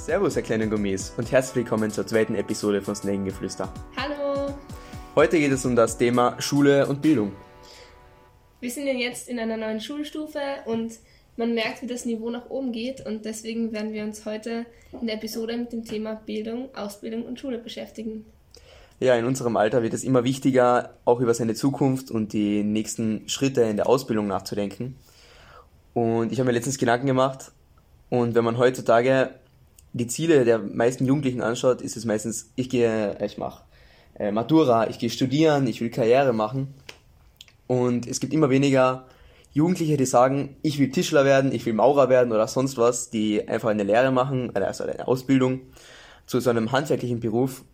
Servus, ihr kleinen Gummis und herzlich willkommen zur zweiten Episode von Snagengeflüster. Hallo! Heute geht es um das Thema Schule und Bildung. Wir sind ja jetzt in einer neuen Schulstufe und man merkt, wie das Niveau nach oben geht und deswegen werden wir uns heute in der Episode mit dem Thema Bildung, Ausbildung und Schule beschäftigen. Ja, in unserem Alter wird es immer wichtiger, auch über seine Zukunft und die nächsten Schritte in der Ausbildung nachzudenken. Und ich habe mir letztens Gedanken gemacht und wenn man heutzutage die Ziele der meisten Jugendlichen anschaut, ist es meistens, ich gehe, ich mache äh, Matura, ich gehe studieren, ich will Karriere machen. Und es gibt immer weniger Jugendliche, die sagen, ich will Tischler werden, ich will Maurer werden oder sonst was, die einfach eine Lehre machen, also eine Ausbildung zu so einem handwerklichen Beruf.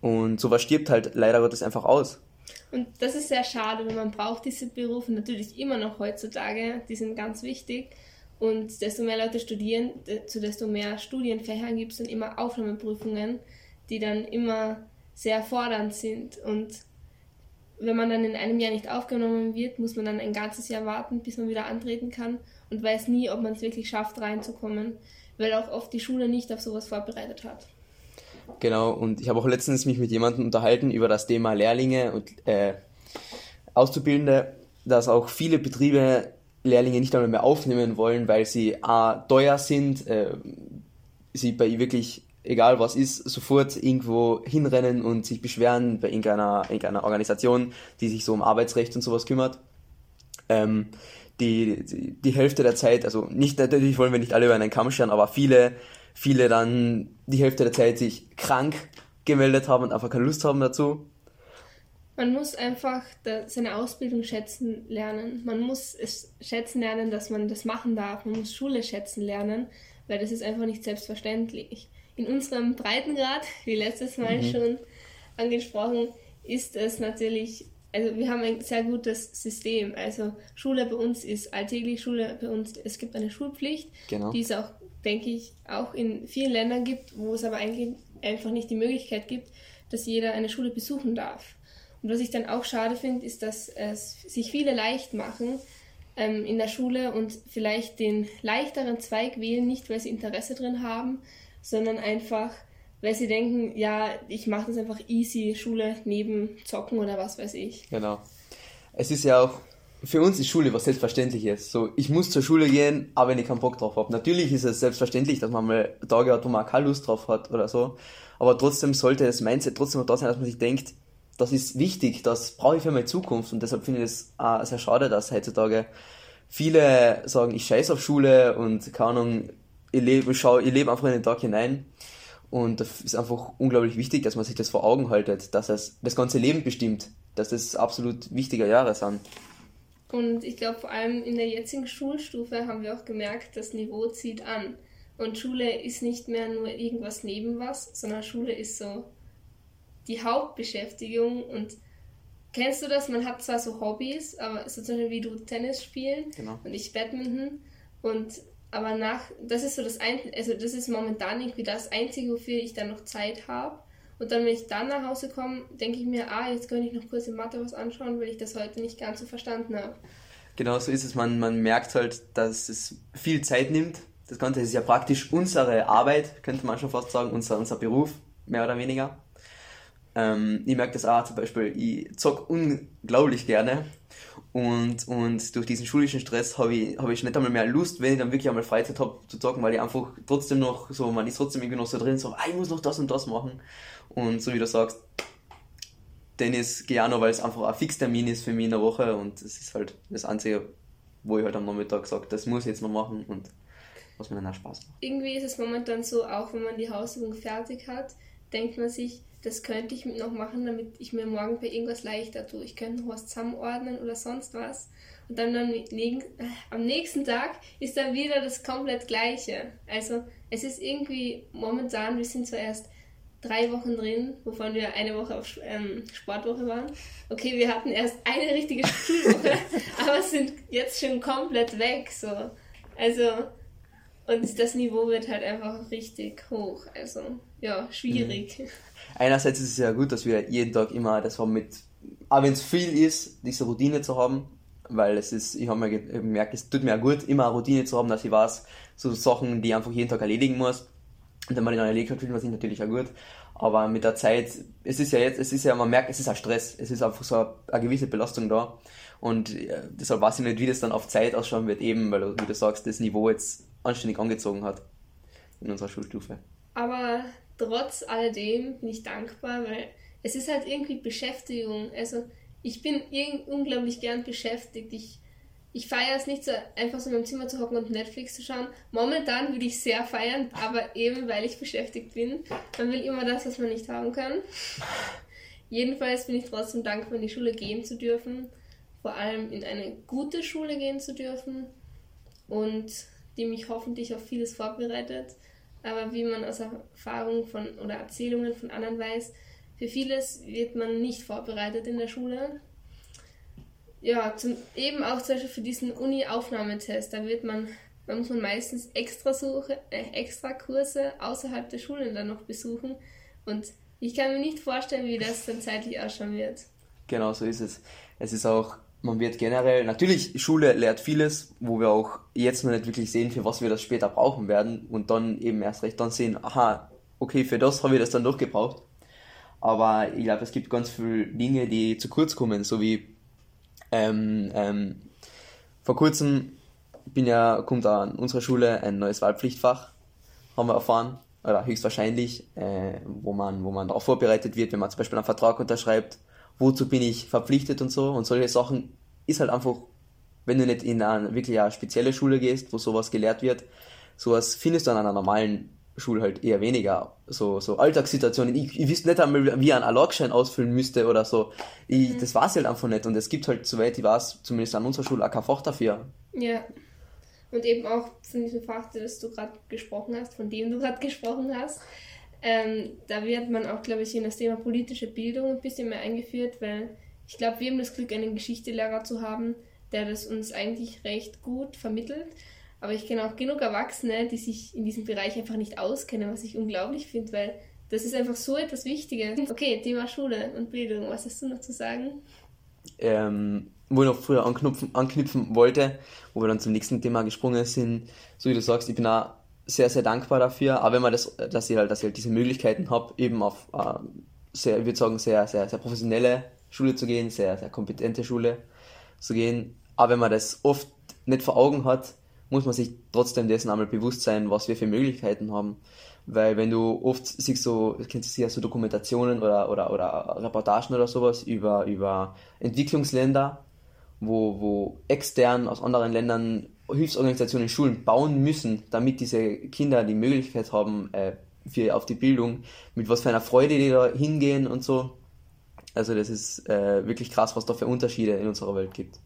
Und sowas stirbt halt leider Gottes einfach aus. Und das ist sehr schade, weil man braucht diese Berufe natürlich immer noch heutzutage, die sind ganz wichtig. Und desto mehr Leute studieren, zu desto mehr Studienfächern gibt es dann immer Aufnahmeprüfungen, die dann immer sehr fordernd sind. Und wenn man dann in einem Jahr nicht aufgenommen wird, muss man dann ein ganzes Jahr warten, bis man wieder antreten kann und weiß nie, ob man es wirklich schafft, reinzukommen, weil auch oft die Schule nicht auf sowas vorbereitet hat. Genau, und ich habe auch letztens mich mit jemandem unterhalten über das Thema Lehrlinge und äh, Auszubildende, dass auch viele Betriebe Lehrlinge nicht einmal mehr aufnehmen wollen, weil sie A, teuer sind, äh, sie bei wirklich, egal was ist, sofort irgendwo hinrennen und sich beschweren bei irgendeiner, irgendeiner Organisation, die sich so um Arbeitsrecht und sowas kümmert. Ähm, die, die, die Hälfte der Zeit, also nicht natürlich wollen wir nicht alle über einen Kamm scheren, aber viele, viele dann die Hälfte der Zeit sich krank gemeldet haben und einfach keine Lust haben dazu man muss einfach seine Ausbildung schätzen lernen. Man muss es schätzen lernen, dass man das machen darf. Man muss Schule schätzen lernen, weil das ist einfach nicht selbstverständlich. In unserem Breitengrad, wie letztes Mal mhm. schon angesprochen, ist es natürlich, also wir haben ein sehr gutes System. Also Schule bei uns ist alltäglich, Schule bei uns, es gibt eine Schulpflicht, genau. die es auch, denke ich, auch in vielen Ländern gibt, wo es aber eigentlich einfach nicht die Möglichkeit gibt, dass jeder eine Schule besuchen darf. Und was ich dann auch schade finde, ist, dass es sich viele leicht machen ähm, in der Schule und vielleicht den leichteren Zweig wählen, nicht weil sie Interesse drin haben, sondern einfach, weil sie denken, ja, ich mache das einfach easy, Schule neben Zocken oder was weiß ich. Genau. Es ist ja auch für uns ist Schule was Selbstverständliches. So, ich muss zur Schule gehen, aber wenn ich keinen Bock drauf habe. Natürlich ist es selbstverständlich, dass man mal Tage hat, wo man keine Lust drauf hat oder so. Aber trotzdem sollte das Mindset trotzdem noch da sein, dass man sich denkt, das ist wichtig, das brauche ich für meine Zukunft und deshalb finde ich es auch sehr schade, dass heutzutage viele sagen, ich scheiße auf Schule und keine Ahnung, ich lebe, schau, ich lebe einfach in den Tag hinein. Und das ist einfach unglaublich wichtig, dass man sich das vor Augen haltet, dass es das ganze Leben bestimmt, dass das absolut wichtige Jahre sind. Und ich glaube, vor allem in der jetzigen Schulstufe haben wir auch gemerkt, das Niveau zieht an. Und Schule ist nicht mehr nur irgendwas neben was, sondern Schule ist so die Hauptbeschäftigung und kennst du das? Man hat zwar so Hobbys, aber so zum Beispiel wie du Tennis spielen genau. und ich Badminton und aber nach, das ist so das Einzige, also das ist momentan irgendwie das Einzige, wofür ich dann noch Zeit habe. Und dann, wenn ich dann nach Hause komme, denke ich mir, ah, jetzt könnte ich noch kurz in Mathe was anschauen, weil ich das heute nicht ganz so verstanden habe. Genau so ist es. Man, man merkt halt, dass es viel Zeit nimmt. Das Ganze ist ja praktisch unsere Arbeit, könnte man schon fast sagen, unser, unser Beruf, mehr oder weniger. Ähm, ich merke das auch zum Beispiel, ich zock unglaublich gerne und, und durch diesen schulischen Stress habe ich, hab ich nicht einmal mehr Lust, wenn ich dann wirklich einmal Freizeit habe zu zocken, weil ich einfach trotzdem noch so, man ist trotzdem irgendwie noch so drin, so, ah, ich muss noch das und das machen. Und so wie du sagst, Tennis gehe auch noch, weil es einfach ein Fixtermin ist für mich in der Woche und es ist halt das Einzige, wo ich halt am Nachmittag sage, das muss ich jetzt noch machen und was mir dann auch Spaß macht. Irgendwie ist es momentan so, auch wenn man die Hausübung fertig hat, denkt man sich, das könnte ich noch machen, damit ich mir morgen bei irgendwas leichter tue. Ich könnte noch was zusammenordnen oder sonst was. Und dann am, am nächsten Tag ist dann wieder das komplett Gleiche. Also es ist irgendwie momentan, wir sind zuerst drei Wochen drin, wovon wir eine Woche auf ähm, Sportwoche waren. Okay, wir hatten erst eine richtige Schulwoche, aber sind jetzt schon komplett weg. So. Also, und das Niveau wird halt einfach richtig hoch. Also, ja, schwierig. Mhm einerseits ist es ja gut, dass wir jeden Tag immer das haben mit, auch wenn es viel ist, diese Routine zu haben, weil es ist, ich habe mir gemerkt, es tut mir gut, immer eine Routine zu haben, dass ich weiß, so Sachen, die ich einfach jeden Tag erledigen muss. Und wenn man in einer Lehre fühlt man natürlich auch gut. Aber mit der Zeit, es ist ja jetzt, es ist ja, man merkt, es ist ein Stress. Es ist einfach so eine, eine gewisse Belastung da. Und äh, deshalb weiß ich nicht, wie das dann auf Zeit ausschauen wird, eben, weil, wie du sagst, das Niveau jetzt anständig angezogen hat in unserer Schulstufe. Aber trotz alledem bin ich dankbar, weil es ist halt irgendwie Beschäftigung. Also ich bin unglaublich gern beschäftigt. Ich, ich feiere es nicht so, einfach so in meinem Zimmer zu hocken und Netflix zu schauen. Momentan würde ich sehr feiern, aber eben weil ich beschäftigt bin. Man will immer das, was man nicht haben kann. Jedenfalls bin ich trotzdem dankbar, in die Schule gehen zu dürfen. Vor allem in eine gute Schule gehen zu dürfen. Und die mich hoffentlich auf vieles vorbereitet. Aber wie man aus Erfahrung von oder Erzählungen von anderen weiß, für vieles wird man nicht vorbereitet in der Schule. Ja, zum, eben auch zum Beispiel für diesen Uni-Aufnahmetest, da wird man, da muss man meistens extra Suche, äh, extra Kurse außerhalb der Schule dann noch besuchen. Und ich kann mir nicht vorstellen, wie das dann zeitlich ausschauen wird. Genau, so ist es. Es ist auch man wird generell, natürlich, Schule lehrt vieles, wo wir auch jetzt noch nicht wirklich sehen, für was wir das später brauchen werden und dann eben erst recht dann sehen, aha, okay, für das haben wir das dann doch gebraucht. Aber ich glaube, es gibt ganz viele Dinge, die zu kurz kommen, so wie ähm, ähm, vor kurzem bin ja, kommt an unserer Schule ein neues Wahlpflichtfach, haben wir erfahren, oder höchstwahrscheinlich, äh, wo man, wo man darauf vorbereitet wird, wenn man zum Beispiel einen Vertrag unterschreibt wozu bin ich verpflichtet und so. Und solche Sachen ist halt einfach, wenn du nicht in eine wirklich eine spezielle Schule gehst, wo sowas gelehrt wird, sowas findest du an einer normalen Schule halt eher weniger. So, so Alltagssituationen. Ich, ich wüsste nicht einmal, wie ich einen ausfüllen müsste oder so. Ich, mhm. Das weiß ich halt einfach nicht. Und es gibt halt, soweit ich weiß, zumindest an unserer Schule auch kein Fach dafür. Ja. Und eben auch von diesem Fach, das du gerade gesprochen hast, von dem du gerade gesprochen hast, ähm, da wird man auch, glaube ich, in das Thema politische Bildung ein bisschen mehr eingeführt, weil ich glaube, wir haben das Glück, einen Geschichtelehrer zu haben, der das uns eigentlich recht gut vermittelt. Aber ich kenne auch genug Erwachsene, die sich in diesem Bereich einfach nicht auskennen, was ich unglaublich finde, weil das ist einfach so etwas Wichtiges. Okay, Thema Schule und Bildung, was hast du noch zu sagen? Ähm, wo ich noch früher anknüpfen, anknüpfen wollte, wo wir dann zum nächsten Thema gesprungen sind, so wie du sagst, ich bin auch sehr, sehr dankbar dafür. Aber wenn man das, dass ich halt, dass ich halt diese Möglichkeiten habe, eben auf äh, sehr, ich würde sagen, sehr, sehr, sehr professionelle Schule zu gehen, sehr, sehr kompetente Schule zu gehen. Aber wenn man das oft nicht vor Augen hat, muss man sich trotzdem dessen einmal bewusst sein, was wir für Möglichkeiten haben. Weil wenn du oft siehst so, kennst du ja so Dokumentationen oder, oder, oder Reportagen oder sowas über, über Entwicklungsländer, wo, wo extern aus anderen Ländern Hilfsorganisationen Schulen bauen müssen, damit diese Kinder die Möglichkeit haben, äh, für, auf die Bildung, mit was für einer Freude die da hingehen und so. Also das ist äh, wirklich krass, was da für Unterschiede in unserer Welt gibt.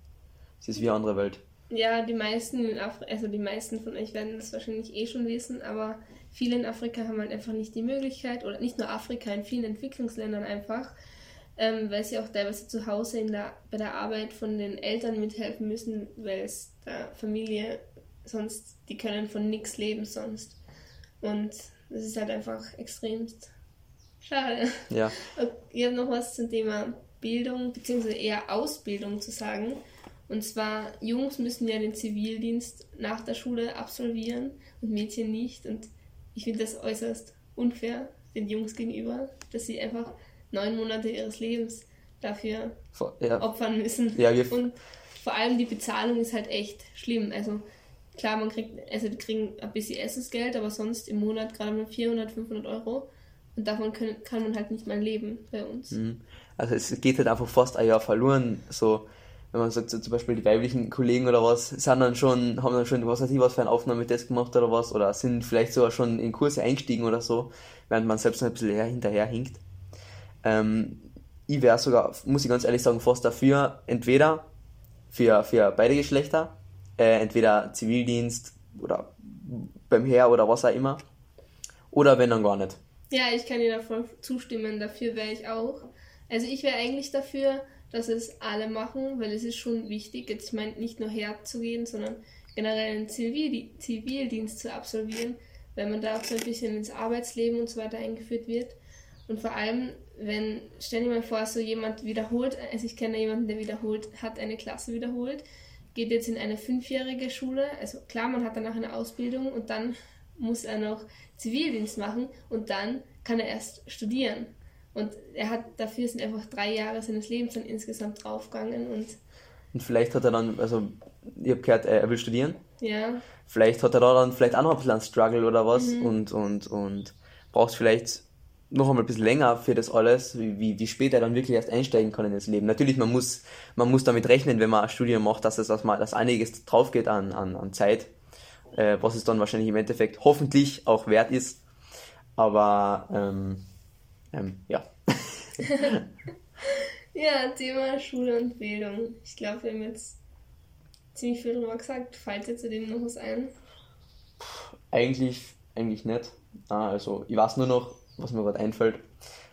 Es ist wie eine andere Welt. Ja, die meisten in also die meisten von euch werden das wahrscheinlich eh schon wissen, aber viele in Afrika haben halt einfach nicht die Möglichkeit, oder nicht nur Afrika, in vielen Entwicklungsländern einfach, ähm, weil sie auch teilweise zu Hause in der, bei der Arbeit von den Eltern mithelfen müssen, weil es der Familie sonst, die können von nichts leben sonst. Und das ist halt einfach extremst schade. Ja. Ich habe noch was zum Thema Bildung, beziehungsweise eher Ausbildung zu sagen. Und zwar, Jungs müssen ja den Zivildienst nach der Schule absolvieren und Mädchen nicht. Und ich finde das äußerst unfair den Jungs gegenüber, dass sie einfach neun Monate ihres Lebens dafür ja. opfern müssen. Ja, und vor allem die Bezahlung ist halt echt schlimm. Also klar, man kriegt, also die kriegen ein bisschen Essensgeld, aber sonst im Monat gerade mal 400, 500 Euro. Und davon können, kann man halt nicht mal leben bei uns. Mhm. Also es geht halt einfach fast ein Jahr verloren. So, wenn man sagt, so zum Beispiel die weiblichen Kollegen oder was, sind dann schon, haben dann schon, was weiß ich, was für ein Aufnahmetest gemacht oder was, oder sind vielleicht sogar schon in Kurse eingestiegen oder so, während man selbst noch ein bisschen hinterher hinkt. Ähm, ich wäre sogar, muss ich ganz ehrlich sagen, fast dafür, entweder für, für beide Geschlechter, äh, entweder Zivildienst oder beim Heer oder was auch immer, oder wenn dann gar nicht. Ja, ich kann dir davon zustimmen, dafür wäre ich auch. Also ich wäre eigentlich dafür, dass es alle machen, weil es ist schon wichtig, jetzt ich meine nicht nur herzugehen, sondern generell einen Zivildienst zu absolvieren, weil man da auch so ein bisschen ins Arbeitsleben und so weiter eingeführt wird. Und vor allem, wenn, stell dir mal vor, so jemand wiederholt, also ich kenne jemanden, der wiederholt, hat eine Klasse wiederholt, geht jetzt in eine fünfjährige Schule, also klar, man hat danach eine Ausbildung und dann muss er noch Zivildienst machen und dann kann er erst studieren. Und er hat dafür sind einfach drei Jahre seines Lebens dann insgesamt draufgegangen und. Und vielleicht hat er dann, also ich habe gehört, er will studieren. Ja. Vielleicht hat er da dann vielleicht auch noch ein bisschen einen Struggle oder was mhm. und, und, und braucht vielleicht noch einmal ein bisschen länger für das alles, wie, wie spät er dann wirklich erst einsteigen kann in das Leben. Natürlich, man muss, man muss damit rechnen, wenn man ein Studium macht, dass es dass mal, dass einiges drauf geht an, an, an Zeit, äh, was es dann wahrscheinlich im Endeffekt hoffentlich auch wert ist. Aber ähm, ähm, ja. ja, Thema Schule und Bildung. Ich glaube, wir haben jetzt ziemlich viel drüber gesagt. Fällt dir zu dem noch was ein? Eigentlich, eigentlich nicht. Ah, also ich weiß nur noch, was mir gerade einfällt,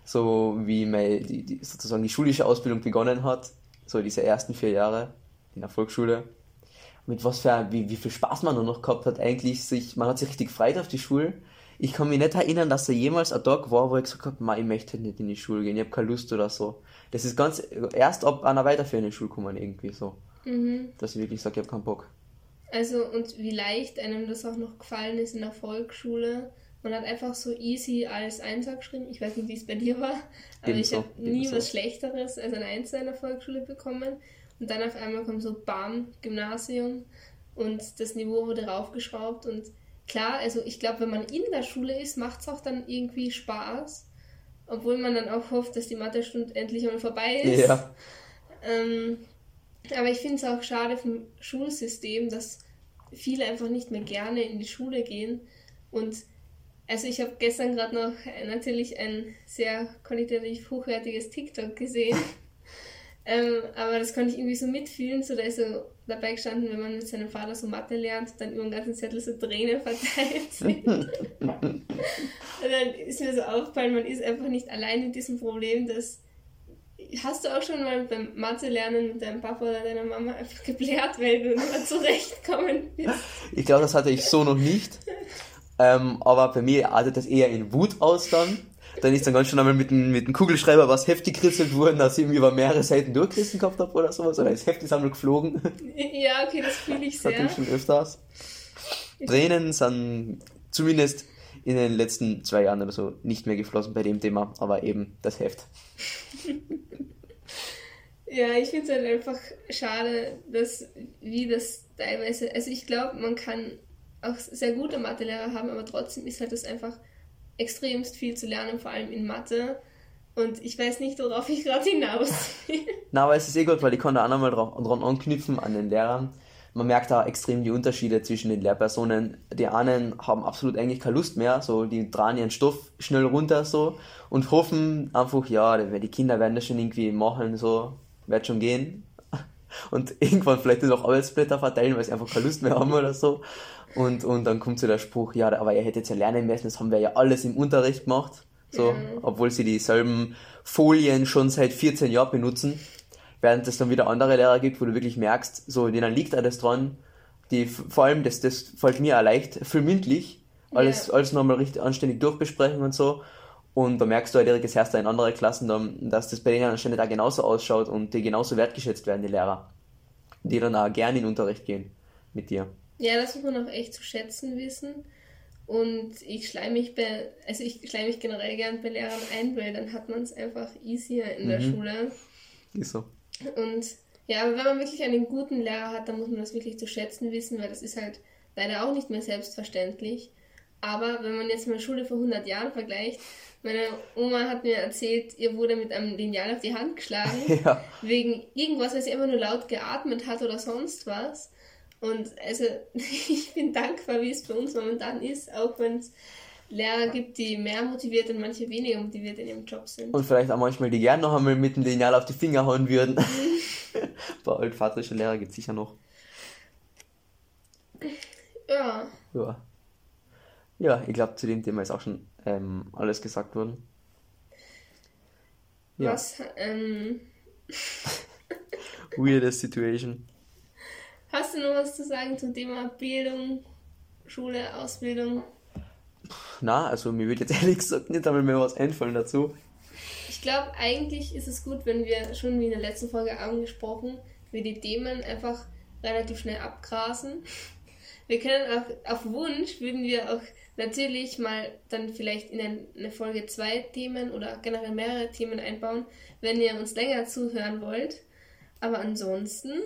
so wie meine, die, die, sozusagen die schulische Ausbildung begonnen hat, so diese ersten vier Jahre in der Volksschule. Mit was für, wie, wie viel Spaß man nur noch gehabt hat, eigentlich sich, man hat sich richtig gefreut auf die Schule. Ich kann mich nicht erinnern, dass da jemals ein Tag war, wo ich gesagt habe, ich möchte nicht in die Schule gehen, ich habe keine Lust oder so. Das ist ganz, erst ab einer weiterführenden Schule kommen irgendwie so. Mhm. Dass ich wirklich sage, ich habe keinen Bock. Also, und wie leicht einem das auch noch gefallen ist in der Volksschule, man hat einfach so easy als Einser geschrieben. Ich weiß nicht, wie es bei dir war, aber ich habe nie Ebenso. was Schlechteres als ein Einser in der Volksschule bekommen. Und dann auf einmal kommt so BAM, Gymnasium und das Niveau wurde raufgeschraubt. Und klar, also ich glaube, wenn man in der Schule ist, macht es auch dann irgendwie Spaß. Obwohl man dann auch hofft, dass die Mathestunde endlich mal vorbei ist. Ja. Ähm, aber ich finde es auch schade vom Schulsystem, dass viele einfach nicht mehr gerne in die Schule gehen und also ich habe gestern gerade noch natürlich ein sehr qualitativ hochwertiges TikTok gesehen. ähm, aber das konnte ich irgendwie so mitfühlen. So, da ist so dabei gestanden, wenn man mit seinem Vater so Mathe lernt, dann über den ganzen Zettel so Tränen verteilt sind. Und dann ist mir so aufgefallen, man ist einfach nicht allein mit diesem Problem, dass Hast du auch schon mal beim Mathe-Lernen mit deinem Papa oder deiner Mama einfach geblärt, weil du nicht mehr zurechtkommen bist? Ich glaube, das hatte ich so noch nicht. Ähm, aber bei mir artet das eher in Wut aus dann. Dann ist dann ganz schön einmal mit dem, mit dem Kugelschreiber was heftig gekritzelt worden, dass ich über mehrere Seiten durchgerissen gehabt habe oder sowas. Oder ist heftig einmal geflogen. Ja, okay, das fühle ich sehr. Das hatte ich schon öfters. Tränen sind zumindest in den letzten zwei Jahren oder so nicht mehr geflossen bei dem Thema, aber eben das Heft. ja, ich finde es halt einfach schade, dass wie das teilweise, also ich glaube, man kann auch sehr gute Mathelehrer haben, aber trotzdem ist halt das einfach extremst viel zu lernen, vor allem in Mathe. Und ich weiß nicht, worauf ich gerade hinaus will. Na, aber es ist eh gut, weil ich kann da auch nochmal dran anknüpfen an den Lehrern. Man merkt da extrem die Unterschiede zwischen den Lehrpersonen. Die einen haben absolut eigentlich keine Lust mehr, so die dran ihren Stoff schnell runter so und hoffen einfach, ja, die Kinder werden das schon irgendwie machen, so, wird schon gehen. Und irgendwann vielleicht auch Arbeitsblätter verteilen, weil sie einfach keine Lust mehr haben oder so. Und, und dann kommt so der Spruch, ja, aber ihr hättet ja lernen müssen, das haben wir ja alles im Unterricht gemacht. So, mhm. obwohl sie dieselben Folien schon seit 14 Jahren benutzen. Während es dann wieder andere Lehrer gibt, wo du wirklich merkst, so, denen liegt alles dran. Die, vor allem, das, das fällt mir auch leicht, viel mündlich. Alles, ja. alles nochmal richtig anständig durchbesprechen und so. Und da merkst du halt direkt, herrscht in andere Klassen, dann, dass das bei denen anscheinend auch genauso ausschaut und die genauso wertgeschätzt werden, die Lehrer. Die dann auch gerne in den Unterricht gehen mit dir. Ja, das muss man auch echt zu schätzen wissen. Und ich schleime mich bei, also ich schleime mich generell gern bei Lehrern ein, weil dann hat man es einfach easier in der mhm. Schule. Ist so. Und ja, aber wenn man wirklich einen guten Lehrer hat, dann muss man das wirklich zu schätzen wissen, weil das ist halt leider auch nicht mehr selbstverständlich. Aber wenn man jetzt mal Schule vor 100 Jahren vergleicht, meine Oma hat mir erzählt, ihr wurde mit einem Lineal auf die Hand geschlagen, ja. wegen irgendwas, weil sie einfach nur laut geatmet hat oder sonst was. Und also ich bin dankbar, wie es bei uns momentan ist, auch wenn es Lehrer gibt, die mehr motiviert und manche weniger motiviert in ihrem Job sind. Und vielleicht auch manchmal, die gerne noch einmal mit dem Lineal auf die Finger hauen würden. Bei altvaterischen Lehrer gibt es sicher noch. Ja. Ja. Ja, ich glaube, zu dem Thema ist auch schon ähm, alles gesagt worden. Ja. Was? Ähm... Weirdest Situation. Hast du noch was zu sagen zum Thema Bildung, Schule, Ausbildung? Na, also mir wird jetzt ehrlich gesagt nicht einmal mehr was einfallen dazu. Ich glaube, eigentlich ist es gut, wenn wir schon wie in der letzten Folge angesprochen, wir die Themen einfach relativ schnell abgrasen. Wir können auch, auf Wunsch würden wir auch natürlich mal dann vielleicht in eine Folge zwei Themen oder generell mehrere Themen einbauen, wenn ihr uns länger zuhören wollt. Aber ansonsten.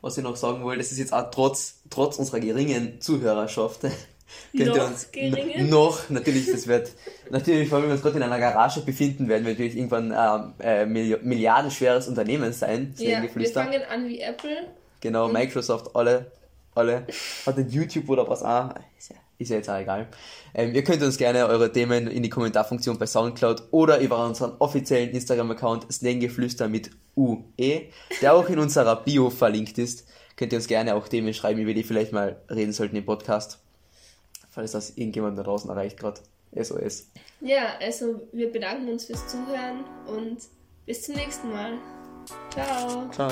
Was ich noch sagen wollte, das ist jetzt auch trotz, trotz unserer geringen Zuhörerschaft. Könnt ihr uns geringen? noch, natürlich, das wird, natürlich, wenn wir uns gerade in einer Garage befinden, werden wir natürlich irgendwann ein äh, milliardenschweres Unternehmen sein. Ja, wir fangen an wie Apple. Genau, Microsoft, alle, alle, hat den YouTube oder was auch, ist ja, ist ja jetzt auch egal. Ähm, ihr könnt uns gerne eure Themen in die Kommentarfunktion bei Soundcloud oder über unseren offiziellen Instagram-Account Slänggeflüster mit UE, der auch in unserer Bio verlinkt ist. Könnt ihr uns gerne auch Themen schreiben, über die vielleicht mal reden sollten im Podcast falls das irgendjemand da draußen erreicht gerade. SOS. Ja, also wir bedanken uns fürs Zuhören und bis zum nächsten Mal. Ciao. Ciao.